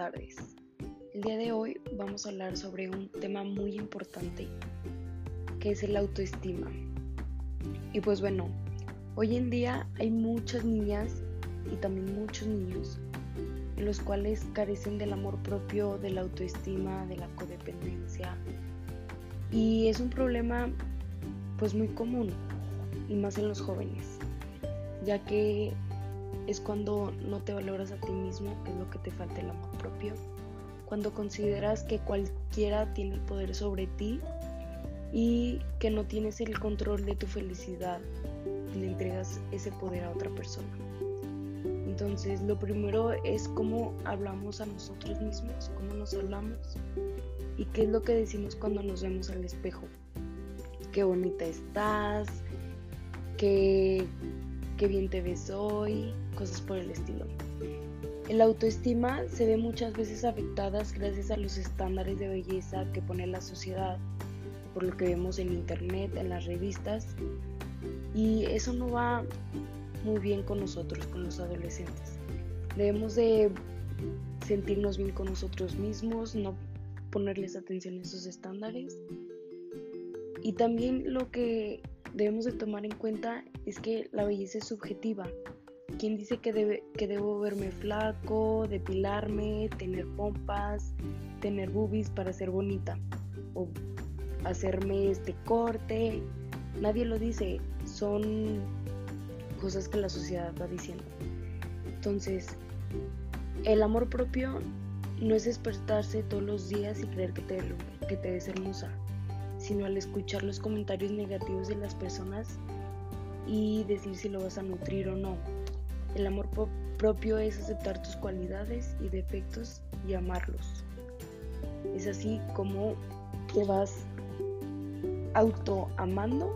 tardes. El día de hoy vamos a hablar sobre un tema muy importante que es el autoestima. Y pues bueno, hoy en día hay muchas niñas y también muchos niños en los cuales carecen del amor propio, de la autoestima, de la codependencia. Y es un problema pues muy común y más en los jóvenes, ya que es cuando no te valoras a ti mismo, es lo que te falta el amor propio, cuando consideras que cualquiera tiene el poder sobre ti y que no tienes el control de tu felicidad y le entregas ese poder a otra persona. Entonces, lo primero es cómo hablamos a nosotros mismos, cómo nos hablamos y qué es lo que decimos cuando nos vemos al espejo. Qué bonita estás, qué, qué bien te ves hoy, cosas por el estilo. El autoestima se ve muchas veces afectadas gracias a los estándares de belleza que pone la sociedad, por lo que vemos en internet, en las revistas, y eso no va muy bien con nosotros, con los adolescentes. Debemos de sentirnos bien con nosotros mismos, no ponerles atención a esos estándares. Y también lo que debemos de tomar en cuenta es que la belleza es subjetiva. ¿Quién dice que, debe, que debo verme flaco, depilarme, tener pompas, tener boobies para ser bonita? O hacerme este corte. Nadie lo dice. Son cosas que la sociedad va diciendo. Entonces, el amor propio no es despertarse todos los días y creer que te, que te ves hermosa, sino al escuchar los comentarios negativos de las personas y decir si lo vas a nutrir o no. El amor propio es aceptar tus cualidades y defectos y amarlos. Es así como te vas auto amando